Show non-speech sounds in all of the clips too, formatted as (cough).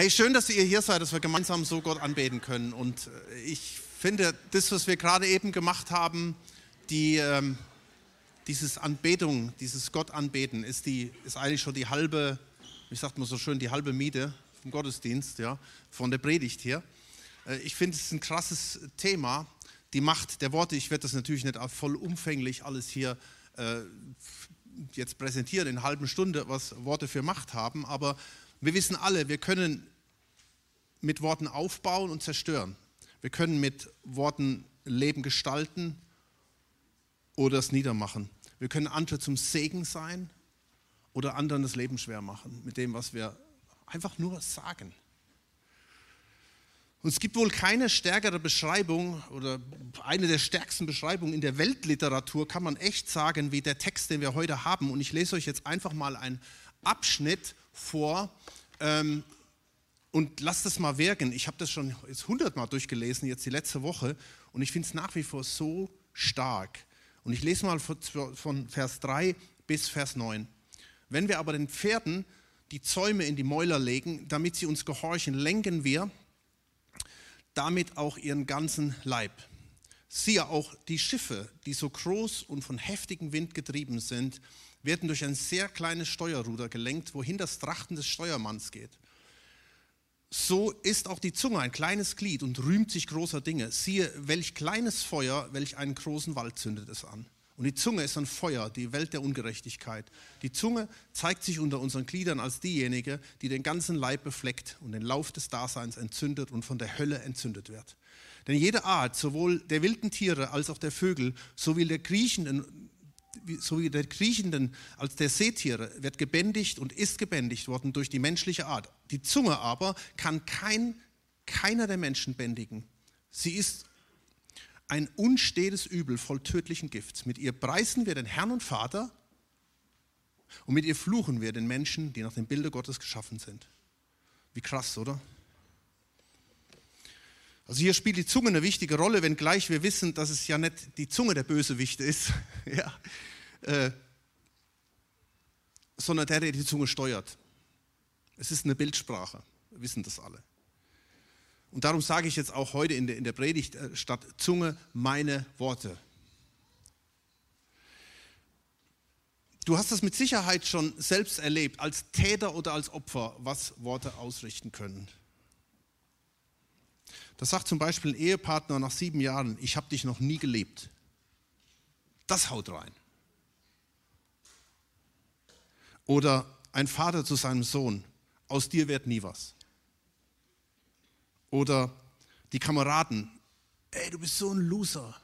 Hey, schön, dass ihr hier seid, dass wir gemeinsam so Gott anbeten können. Und äh, ich finde, das, was wir gerade eben gemacht haben, die, ähm, dieses Anbetung, dieses Gott anbeten, ist, die, ist eigentlich schon die halbe, wie sagt man so schön, die halbe Miete vom Gottesdienst, ja, von der Predigt hier. Äh, ich finde, es ist ein krasses Thema, die Macht der Worte. Ich werde das natürlich nicht vollumfänglich alles hier äh, jetzt präsentieren in einer halben Stunde, was Worte für Macht haben, aber wir wissen alle, wir können mit Worten aufbauen und zerstören. Wir können mit Worten Leben gestalten oder es niedermachen. Wir können andere zum Segen sein oder anderen das Leben schwer machen mit dem, was wir einfach nur sagen. Und es gibt wohl keine stärkere Beschreibung oder eine der stärksten Beschreibungen in der Weltliteratur, kann man echt sagen, wie der Text, den wir heute haben. Und ich lese euch jetzt einfach mal einen Abschnitt vor ähm, und lasst das mal wirken. Ich habe das schon jetzt hundertmal durchgelesen, jetzt die letzte Woche, und ich finde es nach wie vor so stark. Und ich lese mal von Vers 3 bis Vers 9. Wenn wir aber den Pferden die Zäume in die Mäuler legen, damit sie uns gehorchen, lenken wir damit auch ihren ganzen Leib. Siehe, auch die Schiffe, die so groß und von heftigem Wind getrieben sind, werden durch ein sehr kleines Steuerruder gelenkt, wohin das Trachten des Steuermanns geht. So ist auch die Zunge ein kleines Glied und rühmt sich großer Dinge. Siehe, welch kleines Feuer, welch einen großen Wald zündet es an. Und die Zunge ist ein Feuer, die Welt der Ungerechtigkeit. Die Zunge zeigt sich unter unseren Gliedern als diejenige, die den ganzen Leib befleckt und den Lauf des Daseins entzündet und von der Hölle entzündet wird. Denn jede Art, sowohl der wilden Tiere als auch der Vögel, sowie der kriechenden, sowie der kriechenden als der Seetiere, wird gebändigt und ist gebändigt worden durch die menschliche Art. Die Zunge aber kann kein, keiner der Menschen bändigen. Sie ist ein unstetes Übel voll tödlichen Gifts. Mit ihr preisen wir den Herrn und Vater und mit ihr fluchen wir den Menschen, die nach dem Bilde Gottes geschaffen sind. Wie krass, oder? Also hier spielt die Zunge eine wichtige Rolle, wenngleich wir wissen, dass es ja nicht die Zunge der Bösewichte ist, (laughs) ja, äh, sondern der, der die Zunge steuert. Es ist eine Bildsprache, wir wissen das alle. Und darum sage ich jetzt auch heute in der, in der Predigt äh, statt Zunge meine Worte. Du hast das mit Sicherheit schon selbst erlebt, als Täter oder als Opfer, was Worte ausrichten können. Das sagt zum Beispiel ein Ehepartner nach sieben Jahren, ich habe dich noch nie gelebt. Das haut rein. Oder ein Vater zu seinem Sohn, aus dir wird nie was. Oder die Kameraden, ey, du bist so ein Loser.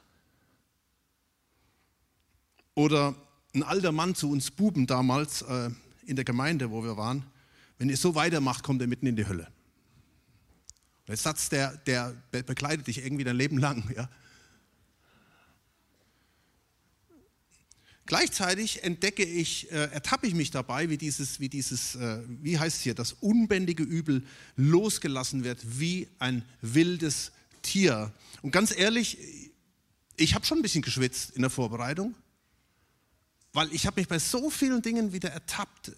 Oder ein alter Mann zu uns Buben damals äh, in der Gemeinde, wo wir waren, wenn ihr so weitermacht, kommt ihr mitten in die Hölle. Der Satz, der, der begleitet dich irgendwie dein Leben lang. Ja? Gleichzeitig entdecke ich, äh, ertappe ich mich dabei, wie dieses, wie dieses, äh, wie heißt es hier, das unbändige Übel losgelassen wird, wie ein wildes Tier. Und ganz ehrlich, ich habe schon ein bisschen geschwitzt in der Vorbereitung, weil ich habe mich bei so vielen Dingen wieder ertappt.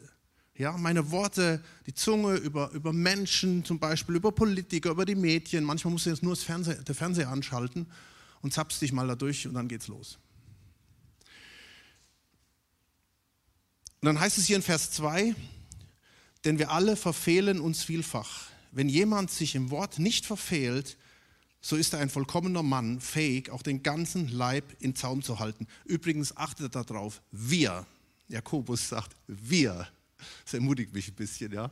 Ja, meine Worte, die Zunge über, über Menschen zum Beispiel, über Politiker, über die Medien. Manchmal musst du jetzt nur das Fernseher, der Fernseher anschalten und zappst dich mal da durch und dann geht's los. Und dann heißt es hier in Vers 2, denn wir alle verfehlen uns vielfach. Wenn jemand sich im Wort nicht verfehlt, so ist er ein vollkommener Mann, fähig, auch den ganzen Leib in Zaum zu halten. Übrigens achtet darauf, wir, Jakobus sagt, wir, (laughs) das ermutigt mich ein bisschen, ja.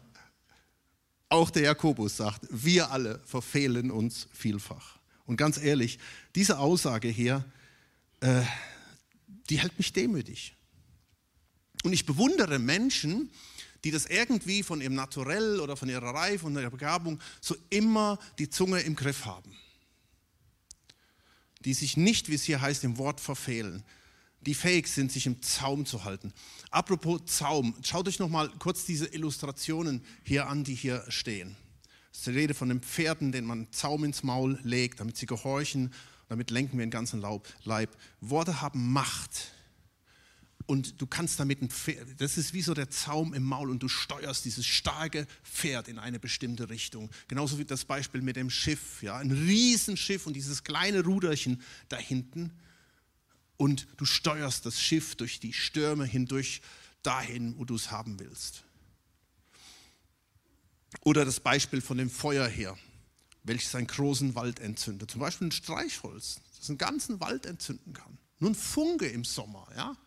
Auch der Jakobus sagt, wir alle verfehlen uns vielfach. Und ganz ehrlich, diese Aussage hier, äh, die hält mich demütig. Und ich bewundere Menschen, die das irgendwie von ihrem Naturell oder von ihrer Reife und ihrer Begabung so immer die Zunge im Griff haben. Die sich nicht, wie es hier heißt, im Wort verfehlen. Die fähig sind, sich im Zaum zu halten. Apropos Zaum, schaut euch noch mal kurz diese Illustrationen hier an, die hier stehen. Es ist die Rede von den Pferden, denen man Zaum ins Maul legt, damit sie gehorchen. Damit lenken wir den ganzen Leib. Worte haben Macht. und du kannst damit ein Pferd, das ist wie so der Zaum im Maul und du steuerst dieses starke Pferd in eine bestimmte Richtung. Genauso wie das Beispiel mit dem Schiff, ja, ein Riesenschiff und dieses kleine Ruderchen da hinten und du steuerst das Schiff durch die Stürme hindurch dahin, wo du es haben willst. Oder das Beispiel von dem Feuerheer, welches einen großen Wald entzündet. Zum Beispiel ein Streichholz, das einen ganzen Wald entzünden kann. Nur ein Funke im Sommer, ja.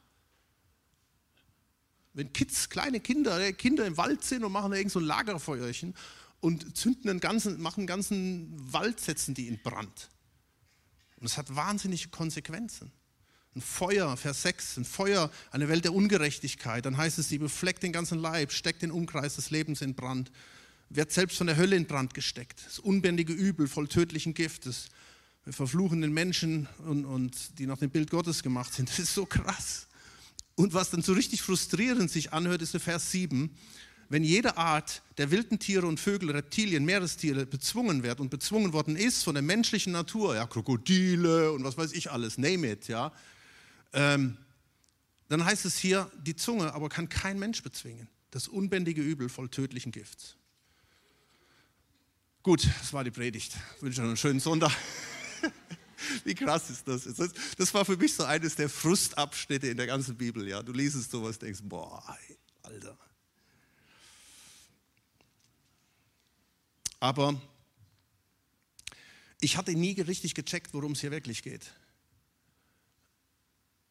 Wenn Kids, kleine Kinder, äh, Kinder im Wald sind und machen da irgend so ein Lagerfeuerchen und zünden einen ganzen, machen einen ganzen Wald, setzen die in Brand. Und das hat wahnsinnige Konsequenzen. Ein Feuer, Vers 6, ein Feuer, eine Welt der Ungerechtigkeit. Dann heißt es, sie befleckt den ganzen Leib, steckt den Umkreis des Lebens in Brand, wird selbst von der Hölle in Brand gesteckt. Das unbändige Übel voll tödlichen Giftes. Wir verfluchen den Menschen und, und die nach dem Bild Gottes gemacht sind. Das ist so krass. Und was dann so richtig frustrierend sich anhört, ist der Vers 7. Wenn jede Art der wilden Tiere und Vögel, Reptilien, Meerestiere bezwungen wird und bezwungen worden ist von der menschlichen Natur, ja, Krokodile und was weiß ich alles, name it, ja, ähm, dann heißt es hier, die Zunge aber kann kein Mensch bezwingen. Das unbändige Übel voll tödlichen Gifts. Gut, das war die Predigt. Ich wünsche euch einen schönen Sonntag. (laughs) Wie krass ist das? Das war für mich so eines der Frustabschnitte in der ganzen Bibel. Ja, du liest es sowas, denkst, boah, Alter. Aber ich hatte nie richtig gecheckt, worum es hier wirklich geht.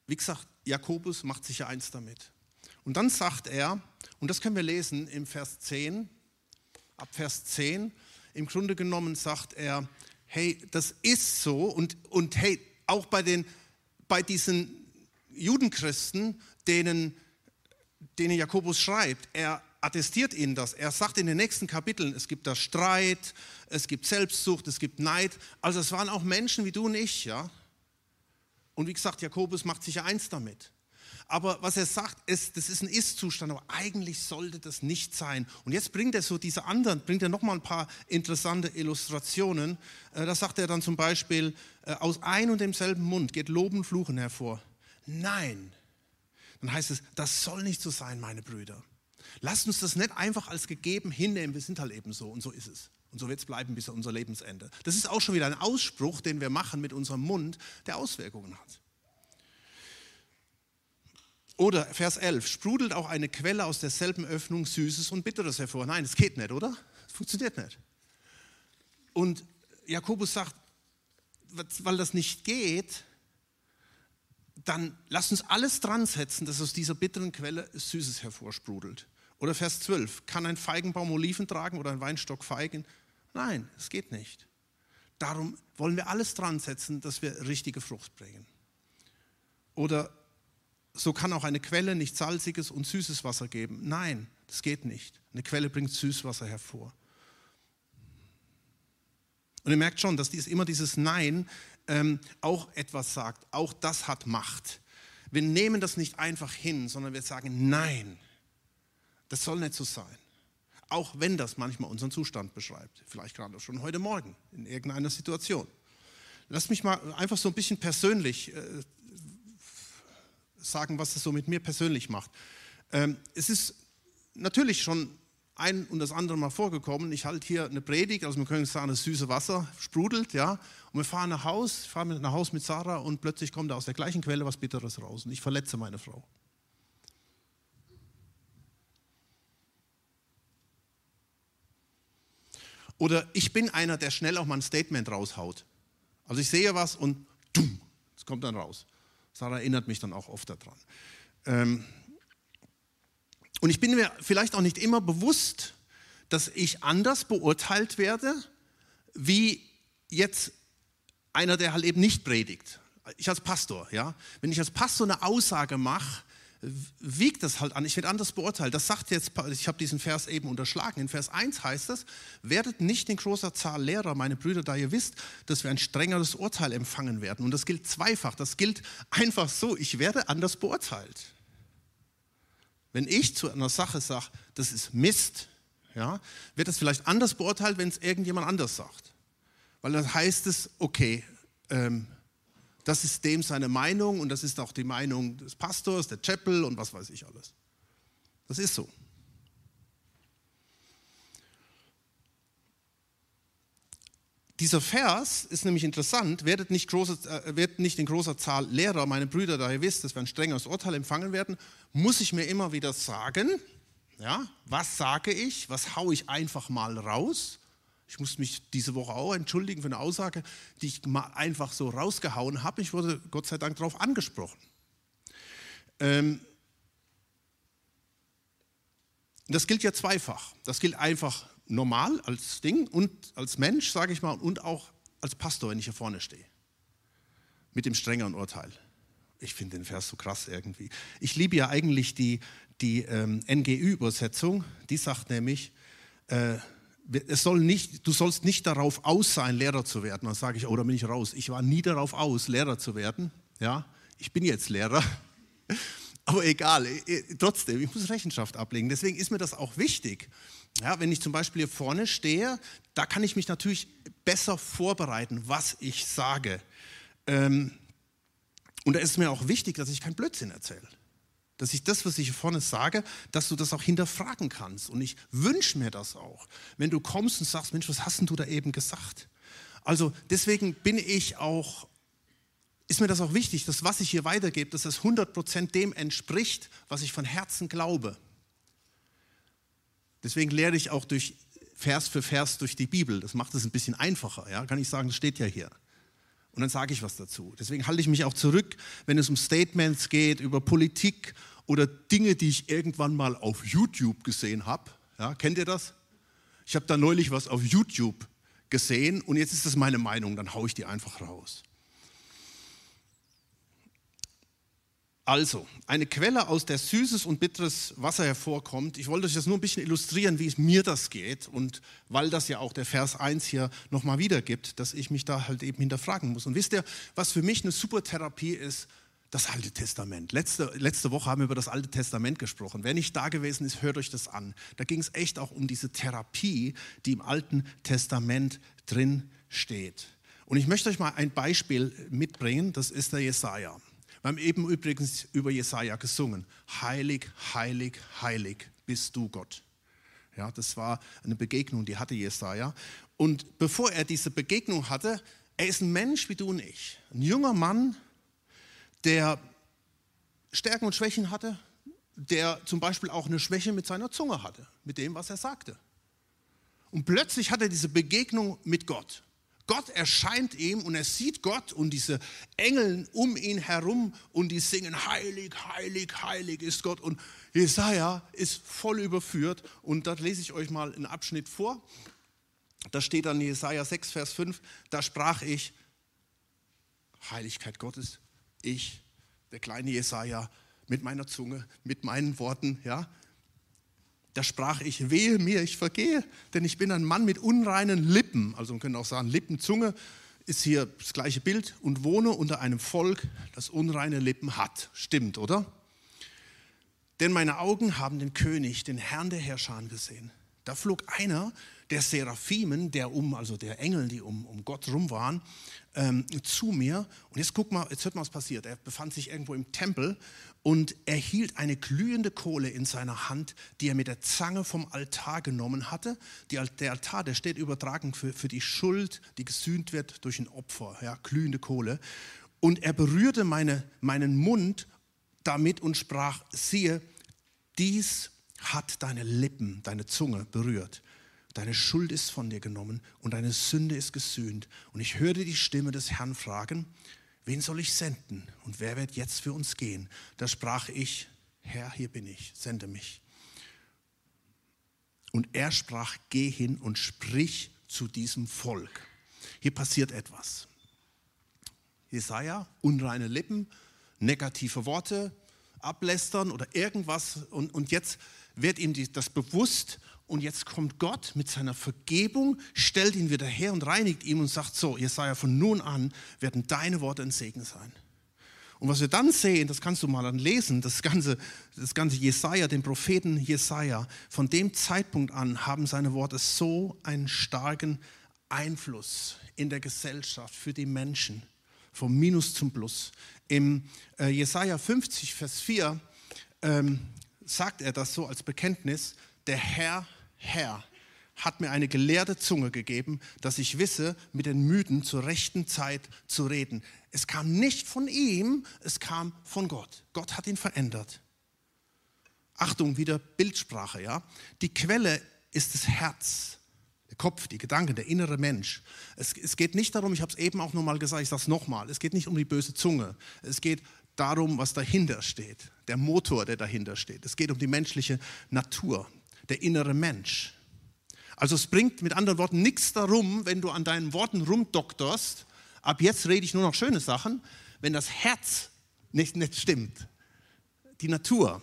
Wie gesagt, Jakobus macht sich ja eins damit. Und dann sagt er, und das können wir lesen im Vers 10, ab Vers 10, im Grunde genommen sagt er, hey, das ist so und, und hey, auch bei, den, bei diesen Judenchristen, denen, denen Jakobus schreibt, er attestiert ihnen das. Er sagt in den nächsten Kapiteln, es gibt da Streit, es gibt Selbstsucht, es gibt Neid. Also es waren auch Menschen wie du und ich, ja. Und wie gesagt, Jakobus macht sich eins damit. Aber was er sagt, ist, das ist ein Ist-Zustand, aber eigentlich sollte das nicht sein. Und jetzt bringt er so diese anderen, bringt er nochmal ein paar interessante Illustrationen. Äh, da sagt er dann zum Beispiel, äh, aus ein und demselben Mund geht Loben, Fluchen hervor. Nein. Dann heißt es, das soll nicht so sein, meine Brüder. Lasst uns das nicht einfach als gegeben hinnehmen, wir sind halt eben so und so ist es. Und so wird es bleiben bis unser Lebensende. Das ist auch schon wieder ein Ausspruch, den wir machen mit unserem Mund, der Auswirkungen hat. Oder Vers 11, sprudelt auch eine Quelle aus derselben Öffnung Süßes und Bitteres hervor. Nein, das geht nicht, oder? Das funktioniert nicht. Und Jakobus sagt, weil das nicht geht, dann lass uns alles dran setzen, dass aus dieser bitteren Quelle Süßes hervorsprudelt. Oder Vers 12, kann ein Feigenbaum Oliven tragen oder ein Weinstock Feigen? Nein, es geht nicht. Darum wollen wir alles dran setzen, dass wir richtige Frucht bringen. Oder so kann auch eine Quelle nicht salziges und süßes Wasser geben. Nein, das geht nicht. Eine Quelle bringt Süßwasser hervor. Und ihr merkt schon, dass dies, immer dieses Nein ähm, auch etwas sagt. Auch das hat Macht. Wir nehmen das nicht einfach hin, sondern wir sagen Nein. Das soll nicht so sein. Auch wenn das manchmal unseren Zustand beschreibt. Vielleicht gerade schon heute Morgen in irgendeiner Situation. Lass mich mal einfach so ein bisschen persönlich äh, sagen, was es so mit mir persönlich macht. Ähm, es ist natürlich schon ein und das andere Mal vorgekommen. Ich halte hier eine Predigt, also wir können sagen, das süße Wasser sprudelt, ja. Und wir fahren nach Haus, fahren nach Haus mit Sarah und plötzlich kommt da aus der gleichen Quelle was Bitteres raus und ich verletze meine Frau. Oder ich bin einer, der schnell auch mal ein Statement raushaut. Also ich sehe was und dumm, es kommt dann raus. Sarah erinnert mich dann auch oft daran. Ähm, und ich bin mir vielleicht auch nicht immer bewusst, dass ich anders beurteilt werde, wie jetzt einer, der halt eben nicht predigt. Ich als Pastor, ja. Wenn ich als Pastor eine Aussage mache, wiegt das halt an. Ich werde anders beurteilt. Das sagt jetzt, ich habe diesen Vers eben unterschlagen. In Vers 1 heißt es, werdet nicht in großer Zahl Lehrer, meine Brüder, da ihr wisst, dass wir ein strengeres Urteil empfangen werden. Und das gilt zweifach. Das gilt einfach so, ich werde anders beurteilt. Wenn ich zu einer Sache sage, das ist Mist, ja, wird das vielleicht anders beurteilt, wenn es irgendjemand anders sagt. Weil dann heißt es, okay, ähm, Das ist dem seine Meinung und das ist auch die Meinung des Pastors, der Chapel und was weiß ich alles. Das ist so. Dieser Vers ist nämlich interessant, werdet nicht, große, äh, werdet nicht in großer Zahl Lehrer, meine Brüder, da ihr wisst, dass wir ein strengeres Urteil empfangen werden, muss ich mir immer wieder sagen, ja, was sage ich, was haue ich einfach mal raus. Ich muss mich diese Woche auch entschuldigen für eine Aussage, die ich einfach so rausgehauen habe. Ich wurde Gott sei Dank darauf angesprochen. Ähm, das gilt ja zweifach. Das gilt einfach normal als Ding und als Mensch, sage ich mal, und auch als Pastor, wenn ich hier vorne stehe. Mit dem strengeren Urteil. Ich finde den Vers so krass irgendwie. Ich liebe ja eigentlich die, die ähm, NGÜ-Übersetzung. Die sagt nämlich, äh, es soll nicht, du sollst nicht darauf aus sein, Lehrer zu werden. Dann sage ich, oh, da bin ich raus. Ich war nie darauf aus, Lehrer zu werden. Ja, ich bin jetzt Lehrer. (laughs) Aber egal, trotzdem, ich muss Rechenschaft ablegen. Deswegen ist mir das auch wichtig. Ja, wenn ich zum Beispiel hier vorne stehe, da kann ich mich natürlich besser vorbereiten, was ich sage. Ähm, und da ist mir auch wichtig, dass ich kein Blödsinn erzähle. Dass ich das, was ich hier vorne sage, dass du das auch hinterfragen kannst. Und ich wünsche mir das auch. Wenn du kommst und sagst, Mensch, was hast denn du da eben gesagt? Also deswegen bin ich auch, ist mir das auch wichtig, dass was ich hier weitergebe, dass das 100% dem entspricht, was ich von Herzen glaube. Deswegen lehre ich auch durch Vers für Vers durch die Bibel. Das macht es ein bisschen einfacher. Ja? Kann ich sagen, das steht ja hier. Und dann sage ich was dazu. Deswegen halte ich mich auch zurück, wenn es um Statements geht, über Politik oder Dinge, die ich irgendwann mal auf YouTube gesehen habe. Ja, kennt ihr das? Ich habe da neulich was auf YouTube gesehen und jetzt ist das meine Meinung, dann haue ich die einfach raus. Also, eine Quelle, aus der süßes und bitteres Wasser hervorkommt. Ich wollte euch das nur ein bisschen illustrieren, wie es mir das geht. Und weil das ja auch der Vers 1 hier nochmal wiedergibt, dass ich mich da halt eben hinterfragen muss. Und wisst ihr, was für mich eine super Therapie ist? Das Alte Testament. Letzte, letzte Woche haben wir über das Alte Testament gesprochen. Wer nicht da gewesen ist, hört euch das an. Da ging es echt auch um diese Therapie, die im Alten Testament drin steht. Und ich möchte euch mal ein Beispiel mitbringen. Das ist der Jesaja. Wir haben eben übrigens über Jesaja gesungen. Heilig, heilig, heilig bist du Gott. Ja, das war eine Begegnung, die hatte Jesaja. Und bevor er diese Begegnung hatte, er ist ein Mensch wie du und ich. Ein junger Mann, der Stärken und Schwächen hatte, der zum Beispiel auch eine Schwäche mit seiner Zunge hatte, mit dem, was er sagte. Und plötzlich hat er diese Begegnung mit Gott. Gott erscheint ihm und er sieht Gott und diese Engel um ihn herum und die singen, heilig, heilig, heilig ist Gott. Und Jesaja ist voll überführt und da lese ich euch mal einen Abschnitt vor. Da steht dann Jesaja 6, Vers 5, da sprach ich, Heiligkeit Gottes, ich, der kleine Jesaja, mit meiner Zunge, mit meinen Worten, ja, da sprach ich, wehe mir, ich vergehe, denn ich bin ein Mann mit unreinen Lippen. Also man könnte auch sagen, Lippenzunge ist hier das gleiche Bild und wohne unter einem Volk, das unreine Lippen hat. Stimmt, oder? Denn meine Augen haben den König, den Herrn der Herrscher gesehen. Da flog einer der Seraphimen, der um, also der Engel, die um, um Gott rum waren, ähm, zu mir. Und jetzt guck mal, jetzt hört mal, was passiert. Er befand sich irgendwo im Tempel und er hielt eine glühende Kohle in seiner Hand, die er mit der Zange vom Altar genommen hatte. Die, der Altar, der steht übertragen für, für die Schuld, die gesühnt wird durch ein Opfer, ja, glühende Kohle. Und er berührte meine, meinen Mund damit und sprach, siehe, dies hat deine Lippen, deine Zunge berührt. Deine Schuld ist von dir genommen und deine Sünde ist gesühnt. Und ich hörte die Stimme des Herrn fragen, wen soll ich senden und wer wird jetzt für uns gehen? Da sprach ich, Herr, hier bin ich, sende mich. Und er sprach, geh hin und sprich zu diesem Volk. Hier passiert etwas. Jesaja, unreine Lippen, negative Worte, ablästern oder irgendwas. Und, und jetzt wird ihm die, das bewusst und jetzt kommt Gott mit seiner Vergebung, stellt ihn wieder her und reinigt ihn und sagt so, Jesaja, von nun an werden deine Worte ein Segen sein. Und was wir dann sehen, das kannst du mal dann lesen, das ganze, das ganze Jesaja, den Propheten Jesaja, von dem Zeitpunkt an haben seine Worte so einen starken Einfluss in der Gesellschaft für die Menschen vom Minus zum Plus. Im äh, Jesaja 50, Vers 4 ähm, sagt er das so als Bekenntnis: Der Herr, Herr, hat mir eine gelehrte Zunge gegeben, dass ich wisse, mit den Müden zur rechten Zeit zu reden. Es kam nicht von ihm, es kam von Gott. Gott hat ihn verändert. Achtung, wieder Bildsprache, ja. Die Quelle ist das Herz, der Kopf, die Gedanken, der innere Mensch. Es, es geht nicht darum, ich habe es eben auch nochmal gesagt, ich sage es nochmal, es geht nicht um die böse Zunge. Es geht darum, was dahinter steht, der Motor, der dahinter steht. Es geht um die menschliche Natur, der innere Mensch. Also es bringt mit anderen Worten nichts darum, wenn du an deinen Worten rumdoktorst, ab jetzt rede ich nur noch schöne Sachen, wenn das Herz nicht, nicht stimmt. Die Natur.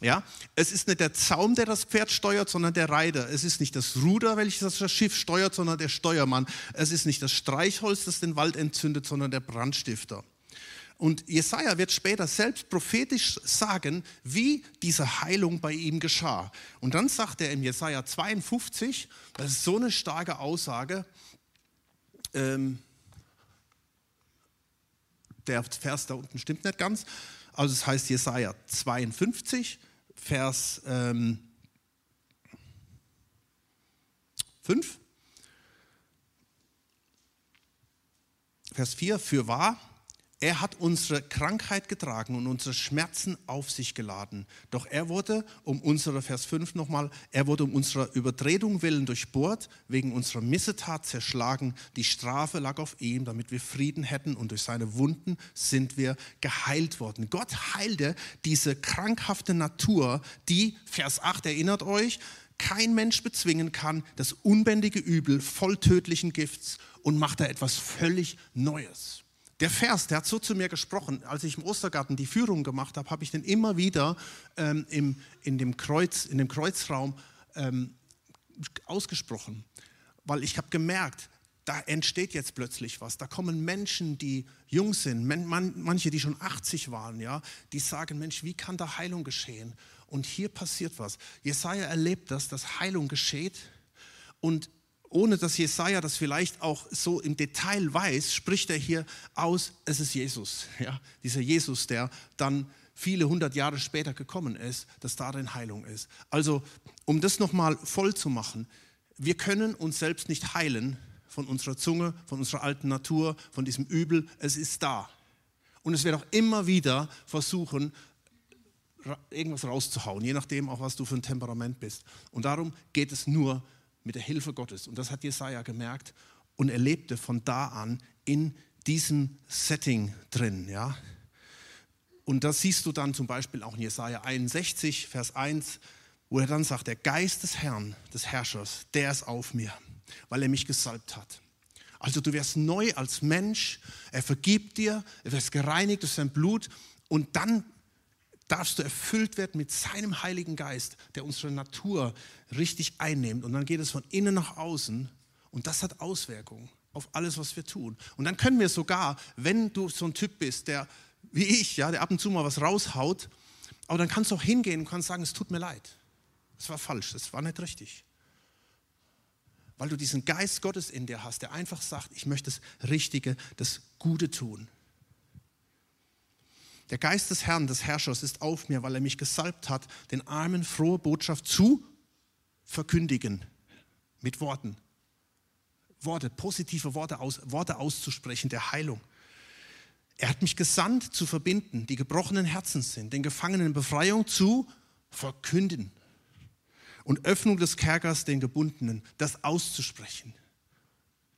Ja, es ist nicht der Zaum, der das Pferd steuert, sondern der Reiter. Es ist nicht das Ruder, welches das Schiff steuert, sondern der Steuermann. Es ist nicht das Streichholz, das den Wald entzündet, sondern der Brandstifter. Und Jesaja wird später selbst prophetisch sagen, wie diese Heilung bei ihm geschah. Und dann sagt er im Jesaja 52, das ist so eine starke Aussage, ähm, der Vers da unten stimmt nicht ganz, also es heißt Jesaja 52, Vers ähm, 5. Vers 4, für wahr, er hat unsere Krankheit getragen und unsere Schmerzen auf sich geladen. Doch er wurde um unsere, Vers 5 nochmal, er wurde um unserer Übertretung willen durchbohrt, wegen unserer Missetat zerschlagen. Die Strafe lag auf ihm, damit wir Frieden hätten und durch seine Wunden sind wir geheilt worden. Gott heilte diese krankhafte Natur, die, Vers 8 erinnert euch, kein Mensch bezwingen kann, das unbändige Übel voll tödlichen Gifts und macht da etwas völlig Neues. Der Vers, der hat so zu mir gesprochen, als ich im Ostergarten die Führung gemacht habe, habe ich den immer wieder ähm, im, in, dem Kreuz, in dem Kreuzraum ähm, ausgesprochen, weil ich habe gemerkt, da entsteht jetzt plötzlich was. Da kommen Menschen, die jung sind, manche, die schon 80 waren, ja, die sagen, Mensch, wie kann da Heilung geschehen? Und hier passiert was. Jesaja erlebt das, dass Heilung geschieht und ohne dass Jesaja das vielleicht auch so im Detail weiß, spricht er hier aus, es ist Jesus. (laughs) Ja, dieser Jesus, der dann viele hundert Jahre später gekommen ist, dass darin Heilung ist. Also, um das nochmal voll zu machen, wir können uns selbst nicht heilen von unserer Zunge, von unserer alten Natur, von diesem Übel. Es ist da. Und es wird auch immer wieder versuchen, irgendwas rauszuhauen, je nachdem auch, was du für ein Temperament bist. Und darum geht es nur mit der Hilfe Gottes. Und das hat Jesaja gemerkt und er lebte von da an in diesem Setting drin. Ja? Und das siehst du dann zum Beispiel auch in Jesaja 61, Vers 1, wo er dann sagt: Der Geist des Herrn, des Herrschers, der ist auf mir, weil er mich gesalbt hat. Also du wirst neu als Mensch, er vergibt dir, er wirst gereinigt durch sein Blut und dann darfst du erfüllt werden mit seinem Heiligen Geist, der unsere Natur richtig einnimmt. Und dann geht es von innen nach außen und das hat Auswirkungen auf alles, was wir tun. Und dann können wir sogar, wenn du so ein Typ bist, der wie ich, ja, der ab und zu mal was raushaut, aber dann kannst du auch hingehen und kannst sagen, es tut mir leid. Es war falsch, es war nicht richtig. Weil du diesen Geist Gottes in dir hast, der einfach sagt, ich möchte das Richtige, das Gute tun. Der Geist des Herrn, des Herrschers, ist auf mir, weil er mich gesalbt hat, den Armen frohe Botschaft zu verkündigen. Mit Worten. Worte, positive Worte, aus, Worte auszusprechen, der Heilung. Er hat mich gesandt, zu verbinden, die gebrochenen Herzen sind, den Gefangenen Befreiung zu verkünden. Und Öffnung des Kerkers den Gebundenen, das auszusprechen.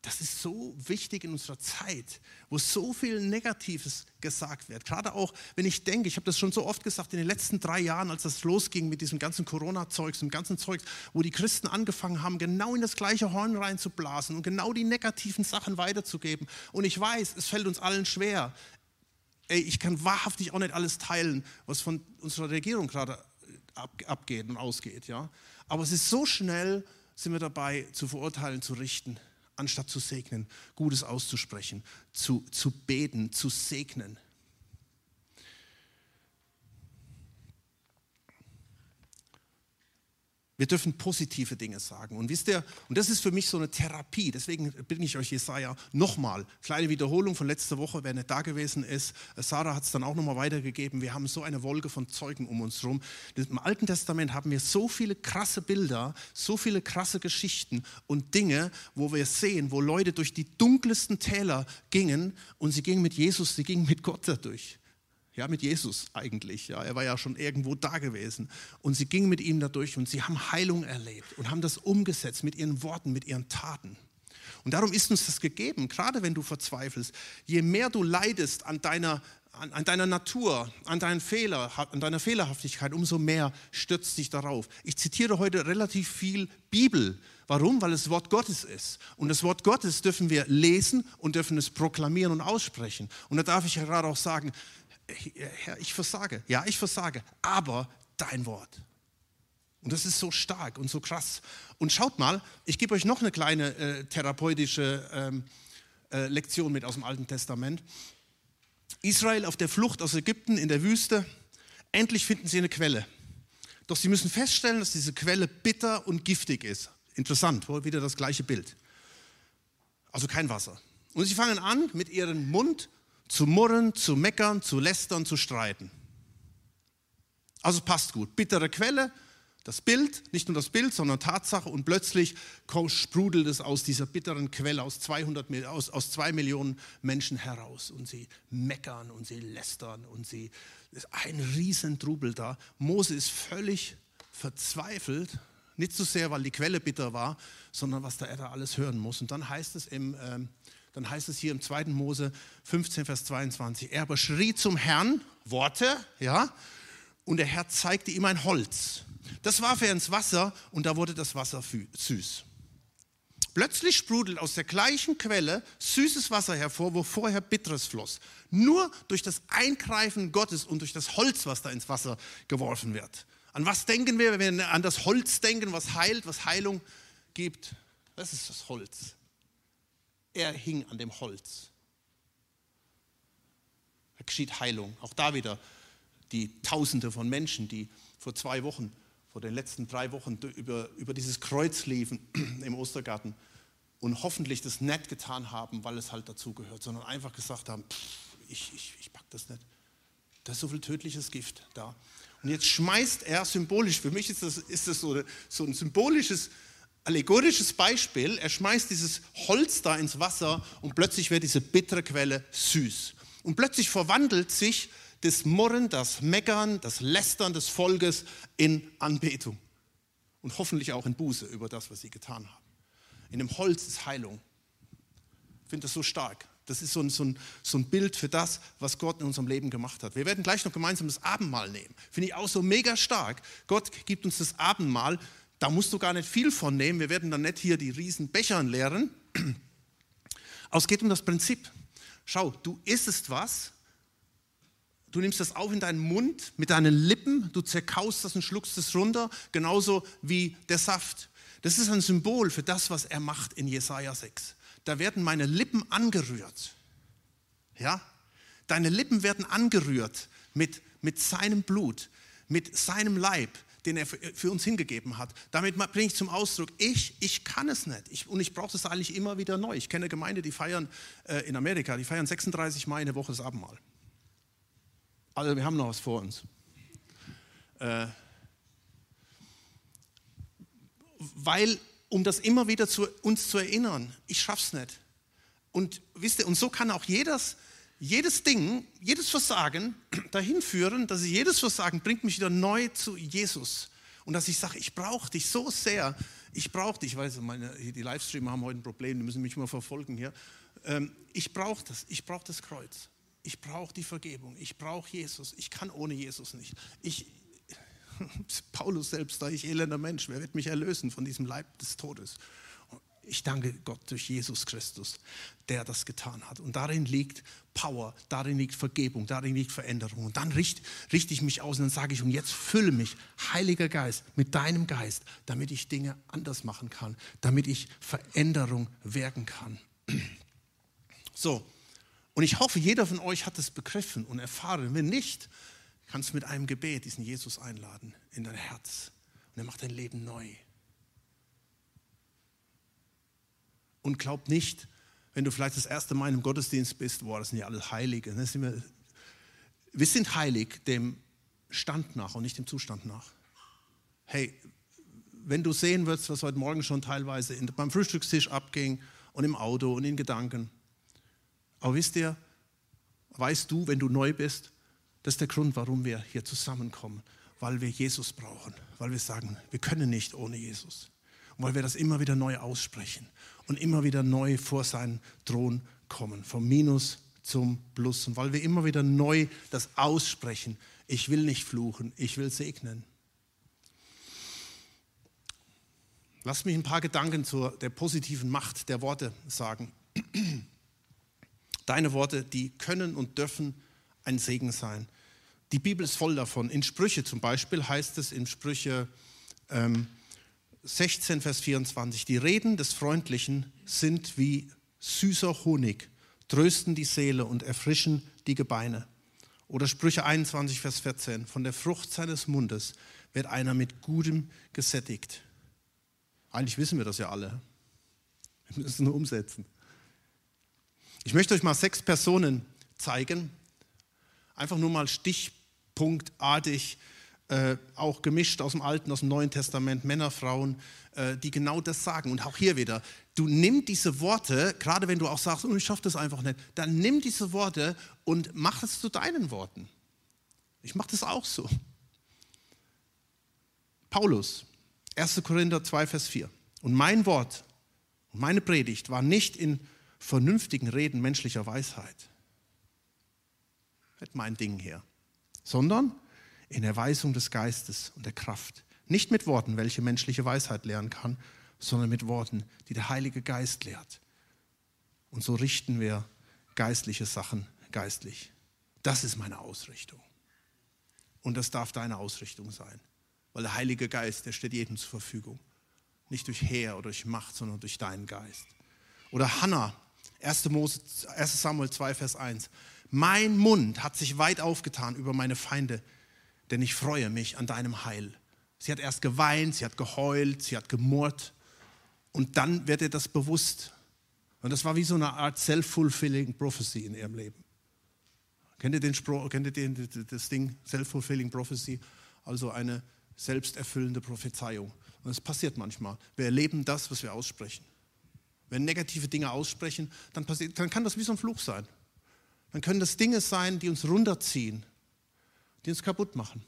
Das ist so wichtig in unserer Zeit, wo so viel Negatives gesagt wird. Gerade auch, wenn ich denke, ich habe das schon so oft gesagt, in den letzten drei Jahren, als das losging mit diesem ganzen Corona-Zeugs, dem ganzen Zeugs, wo die Christen angefangen haben, genau in das gleiche Horn reinzublasen und genau die negativen Sachen weiterzugeben. Und ich weiß, es fällt uns allen schwer. Ey, ich kann wahrhaftig auch nicht alles teilen, was von unserer Regierung gerade abgeht und ausgeht. Ja? Aber es ist so schnell, sind wir dabei, zu verurteilen, zu richten anstatt zu segnen, Gutes auszusprechen, zu, zu beten, zu segnen. Wir dürfen positive Dinge sagen. Und wisst ihr, und das ist für mich so eine Therapie. Deswegen bringe ich euch Jesaja nochmal. Kleine Wiederholung von letzter Woche, wer nicht da gewesen ist. Sarah hat es dann auch nochmal weitergegeben. Wir haben so eine Wolke von Zeugen um uns herum. Im Alten Testament haben wir so viele krasse Bilder, so viele krasse Geschichten und Dinge, wo wir sehen, wo Leute durch die dunkelsten Täler gingen und sie gingen mit Jesus, sie gingen mit Gott dadurch ja, mit Jesus eigentlich. Ja, er war ja schon irgendwo da gewesen. Und sie gingen mit ihm dadurch und sie haben Heilung erlebt und haben das umgesetzt mit ihren Worten, mit ihren Taten. Und darum ist uns das gegeben, gerade wenn du verzweifelst. Je mehr du leidest an deiner, an, an deiner Natur, an, deinen Fehler, an deiner Fehlerhaftigkeit, umso mehr stürzt dich darauf. Ich zitiere heute relativ viel Bibel. Warum? Weil es Wort Gottes ist. Und das Wort Gottes dürfen wir lesen und dürfen es proklamieren und aussprechen. Und da darf ich gerade auch sagen, Herr, ich versage. Ja, ich versage. Aber dein Wort. Und das ist so stark und so krass. Und schaut mal, ich gebe euch noch eine kleine äh, therapeutische ähm, äh, Lektion mit aus dem Alten Testament. Israel auf der Flucht aus Ägypten in der Wüste. Endlich finden sie eine Quelle. Doch sie müssen feststellen, dass diese Quelle bitter und giftig ist. Interessant, wieder das gleiche Bild. Also kein Wasser. Und sie fangen an, mit ihrem Mund zu murren, zu meckern, zu lästern, zu streiten. Also passt gut. Bittere Quelle, das Bild, nicht nur das Bild, sondern Tatsache und plötzlich sprudelt es aus dieser bitteren Quelle aus, 200, aus, aus zwei Millionen Menschen heraus und sie meckern und sie lästern und sie, es ist ein Riesentrubel da. Mose ist völlig verzweifelt, nicht so sehr, weil die Quelle bitter war, sondern was da er da alles hören muss. Und dann heißt es im ähm, dann heißt es hier im 2. Mose 15, Vers 22, er aber schrie zum Herrn Worte, ja, und der Herr zeigte ihm ein Holz. Das warf er ins Wasser und da wurde das Wasser süß. Plötzlich sprudelt aus der gleichen Quelle süßes Wasser hervor, wo vorher bitteres floss. Nur durch das Eingreifen Gottes und durch das Holz, was da ins Wasser geworfen wird. An was denken wir, wenn wir an das Holz denken, was heilt, was Heilung gibt? Das ist das Holz. Er hing an dem Holz. Da geschieht Heilung. Auch da wieder die Tausende von Menschen, die vor zwei Wochen, vor den letzten drei Wochen über, über dieses Kreuz liefen (clears throat) im Ostergarten und hoffentlich das nicht getan haben, weil es halt dazugehört, sondern einfach gesagt haben, pff, ich, ich, ich pack das nicht. Da ist so viel tödliches Gift da. Und jetzt schmeißt er symbolisch, für mich ist das, ist das so, so ein symbolisches allegorisches Beispiel, er schmeißt dieses Holz da ins Wasser und plötzlich wird diese bittere Quelle süß. Und plötzlich verwandelt sich das Murren, das Meckern, das Lästern des Volkes in Anbetung. Und hoffentlich auch in Buße über das, was sie getan haben. In dem Holz ist Heilung. Ich finde das so stark. Das ist so ein, so, ein, so ein Bild für das, was Gott in unserem Leben gemacht hat. Wir werden gleich noch gemeinsam das Abendmahl nehmen. Finde ich auch so mega stark. Gott gibt uns das Abendmahl da musst du gar nicht viel von nehmen. Wir werden dann nicht hier die riesen Bechern leeren. Aber es geht um das Prinzip. Schau, du isst was, du nimmst das auf in deinen Mund mit deinen Lippen, du zerkaust das und schluckst es runter, genauso wie der Saft. Das ist ein Symbol für das, was er macht in Jesaja 6. Da werden meine Lippen angerührt. Ja? Deine Lippen werden angerührt mit, mit seinem Blut, mit seinem Leib, den er für uns hingegeben hat. Damit bringe ich zum Ausdruck, ich, ich kann es nicht. Ich, und ich brauche das eigentlich immer wieder neu. Ich kenne Gemeinde, die feiern äh, in Amerika, die feiern 36 Mal in der Woche das Abendmahl. Also wir haben noch was vor uns. Äh, weil, um das immer wieder zu uns zu erinnern, ich schaff's nicht. Und wisst ihr, und so kann auch jedes, jedes Ding, jedes Versagen (clears throat) dahin führen, dass ich jedes Versagen bringt mich wieder neu zu Jesus. Und dass ich sage, ich brauche dich so sehr. Ich brauche dich. Ich weiß, meine, die Livestreamer haben heute ein Problem, die müssen mich mal verfolgen hier. Ähm, ich brauche das. Ich brauche das Kreuz. Ich brauche die Vergebung. Ich brauche Jesus. Ich kann ohne Jesus nicht. Ich, (laughs) Paulus selbst, da ich elender Mensch, wer wird mich erlösen von diesem Leib des Todes? Ich danke Gott durch Jesus Christus, der das getan hat. Und darin liegt Power, darin liegt Vergebung, darin liegt Veränderung. Und dann richte, richte ich mich aus und dann sage ich, und jetzt fülle mich, Heiliger Geist, mit deinem Geist, damit ich Dinge anders machen kann, damit ich Veränderung wirken kann. (clears throat) So, und ich hoffe, jeder von euch hat es begriffen und erfahren. Wenn nicht, kannst du mit einem Gebet diesen Jesus einladen in dein Herz Und er macht dein Leben neu. Und glaub nicht, wenn du vielleicht das erste Mal im Gottesdienst bist, boah, das sind ja alle Heilige. Sind wir, wir sind heilig dem Stand nach und nicht dem Zustand nach. Hey, wenn du sehen würdest, was heute Morgen schon teilweise in, beim Frühstückstisch abging und im Auto und in Gedanken. Aber wisst ihr, weißt du, wenn du neu bist, das ist der Grund, warum wir hier zusammenkommen, weil wir Jesus brauchen, weil wir sagen, wir können nicht ohne Jesus. Und weil wir das immer wieder neu aussprechen und immer wieder neu vor seinen Thron kommen, vom Minus zum Plus. Und weil wir immer wieder neu das aussprechen, ich will nicht fluchen, ich will segnen. Lass mich ein paar Gedanken zur der positiven Macht der Worte sagen. Deine Worte, die können und dürfen ein Segen sein. Die Bibel ist voll davon. In Sprüche zum Beispiel heißt es in Sprüche ähm, 16, Vers 24, die Reden des Freundlichen sind wie süßer Honig, trösten die Seele und erfrischen die Gebeine. Oder Sprüche 21, Vers 14, von der Frucht seines Mundes wird einer mit Gutem gesättigt. Eigentlich wissen wir das ja alle. Wir müssen es nur umsetzen. Ich möchte euch mal sechs Personen zeigen, einfach nur mal stichpunktartig, äh, auch gemischt aus dem Alten, aus dem Neuen Testament, Männer, Frauen, äh, die genau das sagen. Und auch hier wieder, du nimm diese Worte, gerade wenn du auch sagst, oh, ich schaffe das einfach nicht, dann nimm diese Worte und mach es zu deinen Worten. Ich mache das auch so. Paulus, 1. Korinther 2, Vers 4. Und mein Wort meine Predigt war nicht in vernünftigen Reden menschlicher Weisheit. Nicht mein Ding hier. Sondern in Erweisung des Geistes und der Kraft. Nicht mit Worten, welche menschliche Weisheit lehren kann, sondern mit Worten, die der Heilige Geist lehrt. Und so richten wir geistliche Sachen geistlich. Das ist meine Ausrichtung. Und das darf deine Ausrichtung sein. Weil der Heilige Geist, der steht jedem zur Verfügung. Nicht durch Heer oder durch Macht, sondern durch deinen Geist. Oder Hannah, 1. 1. Samuel 2, Vers 1. Mein Mund hat sich weit aufgetan über meine Feinde, denn ich freue mich an deinem Heil. Sie hat erst geweint, sie hat geheult, sie hat gemurrt und dann wird ihr das bewusst. Und das war wie so eine Art self-fulfilling prophecy in ihrem Leben. Kennt ihr, den Spruch, kennt ihr das Ding self-fulfilling prophecy? Also eine selbsterfüllende Prophezeiung. Und es passiert manchmal. Wir erleben das, was wir aussprechen. Wenn negative Dinge aussprechen, dann, passiert, dann kann das wie so ein Fluch sein. Dann können das Dinge sein, die uns runterziehen, die uns kaputt machen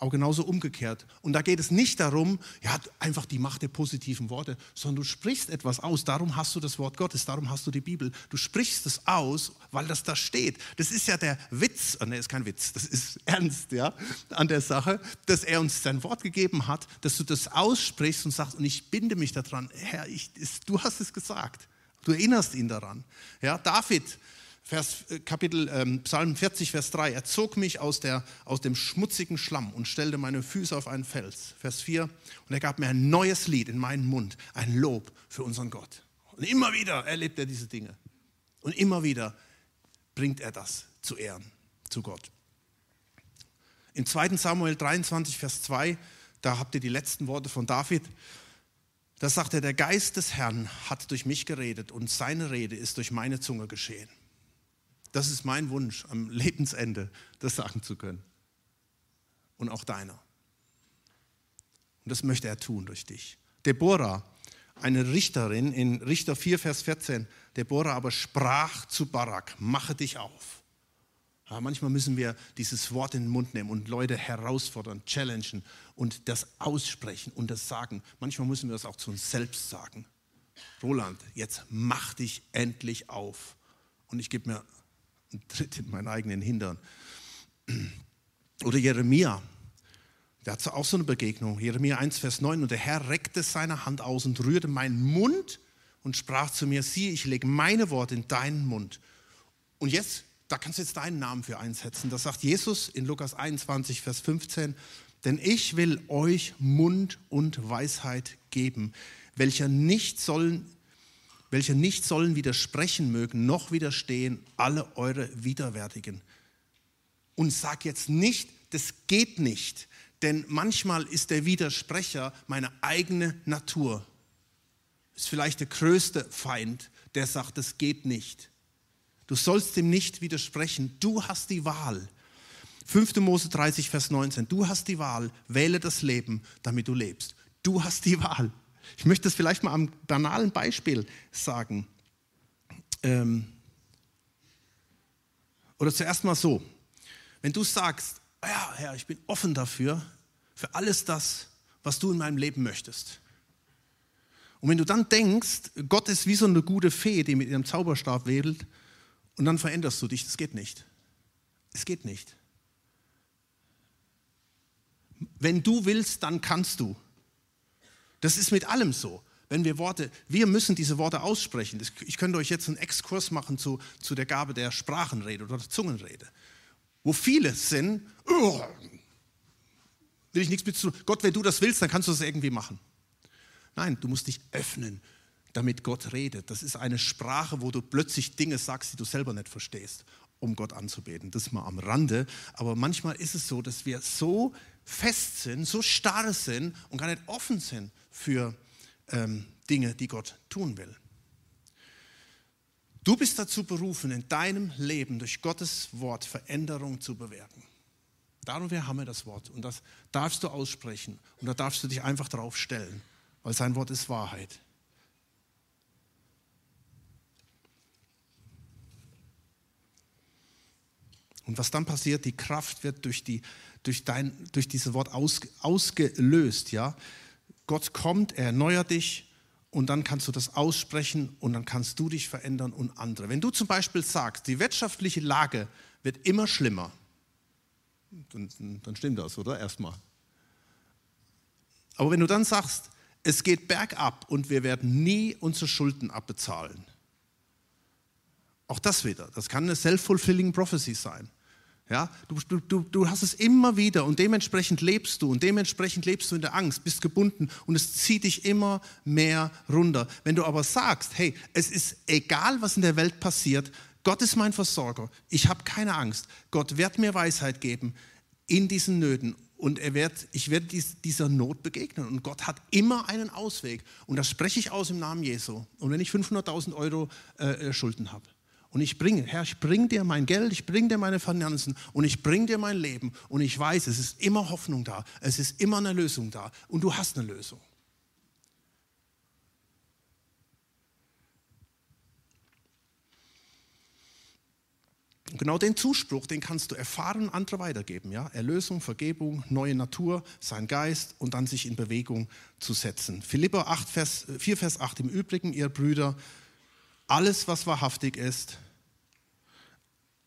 auch genauso umgekehrt. Und da geht es nicht darum, ja, einfach die Macht der positiven Worte, sondern du sprichst etwas aus. Darum hast du das Wort Gottes, darum hast du die Bibel. Du sprichst es aus, weil das da steht. Das ist ja der Witz, oh, ne, ist kein Witz, das ist (laughs) ernst, ja, an der Sache, dass er uns sein Wort gegeben hat, dass du das aussprichst und sagst, und ich binde mich daran, Herr, ich, du hast es gesagt. Du erinnerst ihn daran. Ja, David, Vers, äh, Kapitel ähm, Psalm 40, Vers 3. Er zog mich aus, der, aus dem schmutzigen Schlamm und stellte meine Füße auf einen Fels. Vers 4. Und er gab mir ein neues Lied in meinen Mund, ein Lob für unseren Gott. Und immer wieder erlebt er diese Dinge. Und immer wieder bringt er das zu Ehren, zu Gott. Im 2. Samuel 23, Vers 2, da habt ihr die letzten Worte von David. Da sagt er, der Geist des Herrn hat durch mich geredet und seine Rede ist durch meine Zunge geschehen. Das ist mein Wunsch, am Lebensende das sagen zu können. Und auch deiner. Und das möchte er tun durch dich. Deborah, eine Richterin in Richter 4, Vers 14, Deborah aber sprach zu Barak, mache dich auf. Ja, manchmal müssen wir dieses Wort in den Mund nehmen und Leute herausfordern, challengen und das aussprechen und das sagen. Manchmal müssen wir das auch zu uns selbst sagen. Roland, jetzt mach dich endlich auf. Und ich gebe mir einen Tritt in meinen eigenen Hintern. Oder Jeremia, der hat auch so eine Begegnung. Jeremia 1, Vers 9. Und der Herr reckte seine Hand aus und rührte meinen Mund und sprach zu mir: Siehe, ich lege meine Worte in deinen Mund. Und jetzt, da kannst du jetzt deinen Namen für einsetzen. Das sagt Jesus in Lukas 21, Vers 15. Denn ich will euch Mund und Weisheit geben, welcher nicht sollen welche nicht sollen widersprechen mögen, noch widerstehen alle eure Widerwärtigen. Und sag jetzt nicht, das geht nicht, Denn manchmal ist der Widersprecher meine eigene Natur. Ist vielleicht der größte Feind, der sagt, es geht nicht. Du sollst ihm nicht widersprechen. Du hast die Wahl. 5. Mose 30, Vers 19. Du hast die Wahl, wähle das Leben, damit du lebst. Du hast die Wahl. Ich möchte das vielleicht mal am banalen Beispiel sagen. Ähm oder zuerst mal so. Wenn du sagst, ja, Herr, ich bin offen dafür, für alles das, was du in meinem Leben möchtest. Und wenn du dann denkst, Gott ist wie so eine gute Fee, die mit ihrem Zauberstab wedelt, und dann veränderst du dich, das geht nicht. Es geht nicht. Wenn du willst, dann kannst du. Das ist mit allem so. Wenn wir Worte, wir müssen diese Worte aussprechen. Ich könnte euch jetzt einen Exkurs machen zu, zu der Gabe der Sprachenrede oder der Zungenrede, wo viele sind, oh, will ich nichts mit zu. Gott, wenn du das willst, dann kannst du das irgendwie machen. Nein, du musst dich öffnen, damit Gott redet. Das ist eine Sprache, wo du plötzlich Dinge sagst, die du selber nicht verstehst, um Gott anzubeten. Das ist mal am Rande. Aber manchmal ist es so, dass wir so fest sind, so starr sind und gar nicht offen sind für ähm, Dinge, die Gott tun will. Du bist dazu berufen, in deinem Leben durch Gottes Wort Veränderung zu bewirken. Darum wir haben wir das Wort und das darfst du aussprechen und da darfst du dich einfach drauf stellen, weil sein Wort ist Wahrheit. Und was dann passiert, die Kraft wird durch, die, durch, dein, durch dieses Wort aus, ausgelöst. Ja? Gott kommt, er erneuert dich und dann kannst du das aussprechen und dann kannst du dich verändern und andere. Wenn du zum Beispiel sagst, die wirtschaftliche Lage wird immer schlimmer, dann, dann stimmt das, oder? Erstmal. Aber wenn du dann sagst, es geht bergab und wir werden nie unsere Schulden abbezahlen, auch das wieder, das kann eine self-fulfilling prophecy sein. Ja, du, du, du hast es immer wieder und dementsprechend lebst du und dementsprechend lebst du in der Angst, bist gebunden und es zieht dich immer mehr runter. Wenn du aber sagst, hey, es ist egal, was in der Welt passiert, Gott ist mein Versorger, ich habe keine Angst, Gott wird mir Weisheit geben in diesen Nöten und er wird, ich werde dies, dieser Not begegnen und Gott hat immer einen Ausweg und das spreche ich aus im Namen Jesu. Und wenn ich 500.000 Euro äh, äh Schulden habe, und ich bringe, Herr, ich bringe dir mein Geld, ich bringe dir meine Finanzen und ich bringe dir mein Leben. Und ich weiß, es ist immer Hoffnung da, es ist immer eine Lösung da und du hast eine Lösung. Und genau den Zuspruch, den kannst du erfahren und andere weitergeben. Ja? Erlösung, Vergebung, neue Natur, sein Geist und dann sich in Bewegung zu setzen. Philippa 8, Vers, 4, Vers 8 im Übrigen, ihr Brüder, alles, was wahrhaftig ist,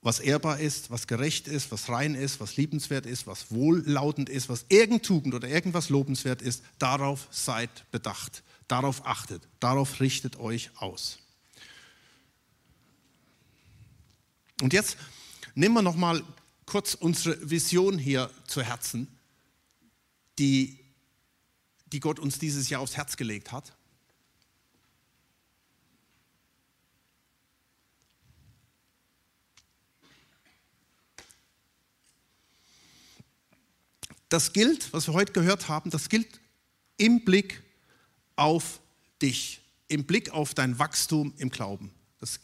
was ehrbar ist, was gerecht ist, was rein ist, was liebenswert ist, was wohllautend ist, was irgend Tugend oder irgendwas lobenswert ist, darauf seid bedacht, darauf achtet, darauf richtet euch aus. Und jetzt nehmen wir noch mal kurz unsere Vision hier zu Herzen, die, die Gott uns dieses Jahr aufs Herz gelegt hat. Das gilt, was wir heute gehört haben, das gilt im Blick auf dich, im Blick auf dein Wachstum im Glauben. Das ist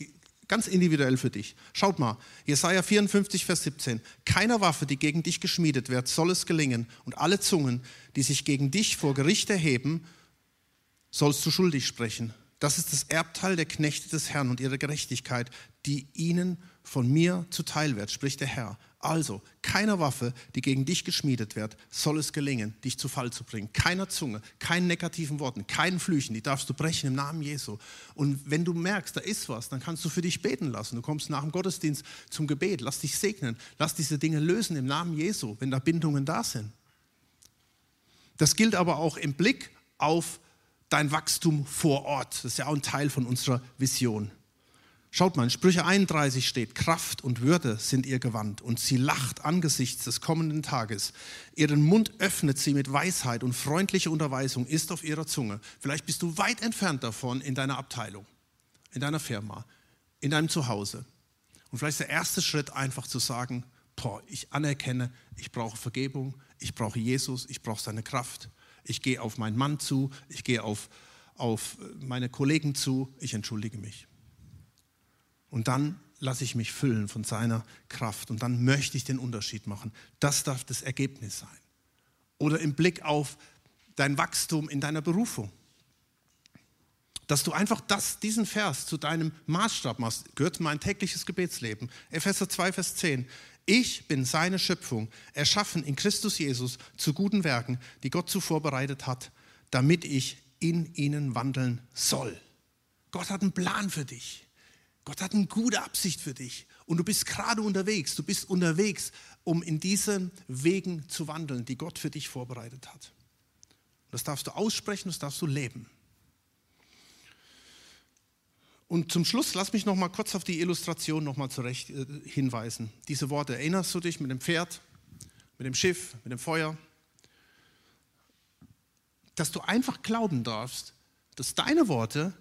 ganz individuell für dich. Schaut mal, Jesaja 54, Vers 17. Keiner Waffe, die gegen dich geschmiedet wird, soll es gelingen. Und alle Zungen, die sich gegen dich vor Gericht erheben, sollst du schuldig sprechen. Das ist das Erbteil der Knechte des Herrn und ihre Gerechtigkeit, die ihnen von mir zuteil wird, spricht der Herr. Also, keiner Waffe, die gegen dich geschmiedet wird, soll es gelingen, dich zu Fall zu bringen. Keiner Zunge, keinen negativen Worten, keinen Flüchen, die darfst du brechen im Namen Jesu. Und wenn du merkst, da ist was, dann kannst du für dich beten lassen. Du kommst nach dem Gottesdienst zum Gebet, lass dich segnen, lass diese Dinge lösen im Namen Jesu, wenn da Bindungen da sind. Das gilt aber auch im Blick auf dein Wachstum vor Ort. Das ist ja auch ein Teil von unserer Vision. Schaut mal, in Sprüche 31 steht, Kraft und Würde sind ihr Gewand und sie lacht angesichts des kommenden Tages. Ihren Mund öffnet sie mit Weisheit und freundliche Unterweisung ist auf ihrer Zunge. Vielleicht bist du weit entfernt davon in deiner Abteilung, in deiner Firma, in deinem Zuhause. Und vielleicht ist der erste Schritt einfach zu sagen, boah, ich anerkenne, ich brauche Vergebung, ich brauche Jesus, ich brauche seine Kraft. Ich gehe auf meinen Mann zu, ich gehe auf, auf meine Kollegen zu, ich entschuldige mich. Und dann lasse ich mich füllen von seiner Kraft und dann möchte ich den Unterschied machen. Das darf das Ergebnis sein. Oder im Blick auf dein Wachstum in deiner Berufung. Dass du einfach das, diesen Vers zu deinem Maßstab machst, gehört mein tägliches Gebetsleben. Epheser 2, Vers 10. Ich bin seine Schöpfung, erschaffen in Christus Jesus zu guten Werken, die Gott zuvor bereitet hat, damit ich in ihnen wandeln soll. Gott hat einen Plan für dich. Gott hat eine gute Absicht für dich. Und du bist gerade unterwegs. Du bist unterwegs, um in diesen Wegen zu wandeln, die Gott für dich vorbereitet hat. Das darfst du aussprechen, das darfst du leben. Und zum Schluss lass mich noch mal kurz auf die Illustration noch mal zurecht äh, hinweisen. Diese Worte, erinnerst du dich mit dem Pferd, mit dem Schiff, mit dem Feuer? Dass du einfach glauben darfst, dass deine Worte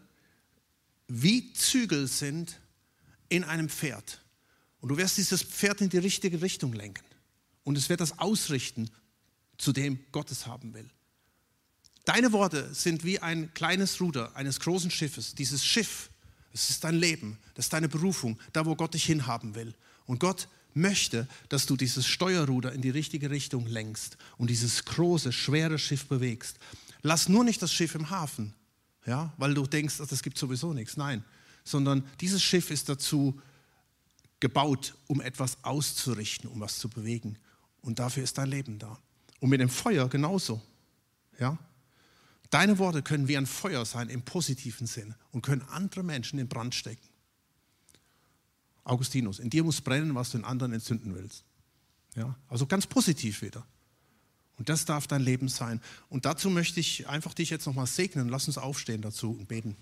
wie Zügel sind in einem Pferd. Und du wirst dieses Pferd in die richtige Richtung lenken. Und es wird das ausrichten, zu dem Gott es haben will. Deine Worte sind wie ein kleines Ruder eines großen Schiffes. Dieses Schiff, es ist dein Leben, das ist deine Berufung, da wo Gott dich hinhaben will. Und Gott möchte, dass du dieses Steuerruder in die richtige Richtung lenkst und dieses große, schwere Schiff bewegst. Lass nur nicht das Schiff im Hafen, ja, weil du denkst, das gibt sowieso nichts. Nein, sondern dieses Schiff ist dazu gebaut, um etwas auszurichten, um was zu bewegen. Und dafür ist dein Leben da. Und mit dem Feuer genauso. Ja? Deine Worte können wie ein Feuer sein im positiven Sinn und können andere Menschen in Brand stecken. Augustinus, in dir muss brennen, was du in anderen entzünden willst. Ja? Also ganz positiv wieder. Und das darf dein Leben sein. Und dazu möchte ich einfach dich jetzt nochmal segnen. Lass uns aufstehen dazu und beten.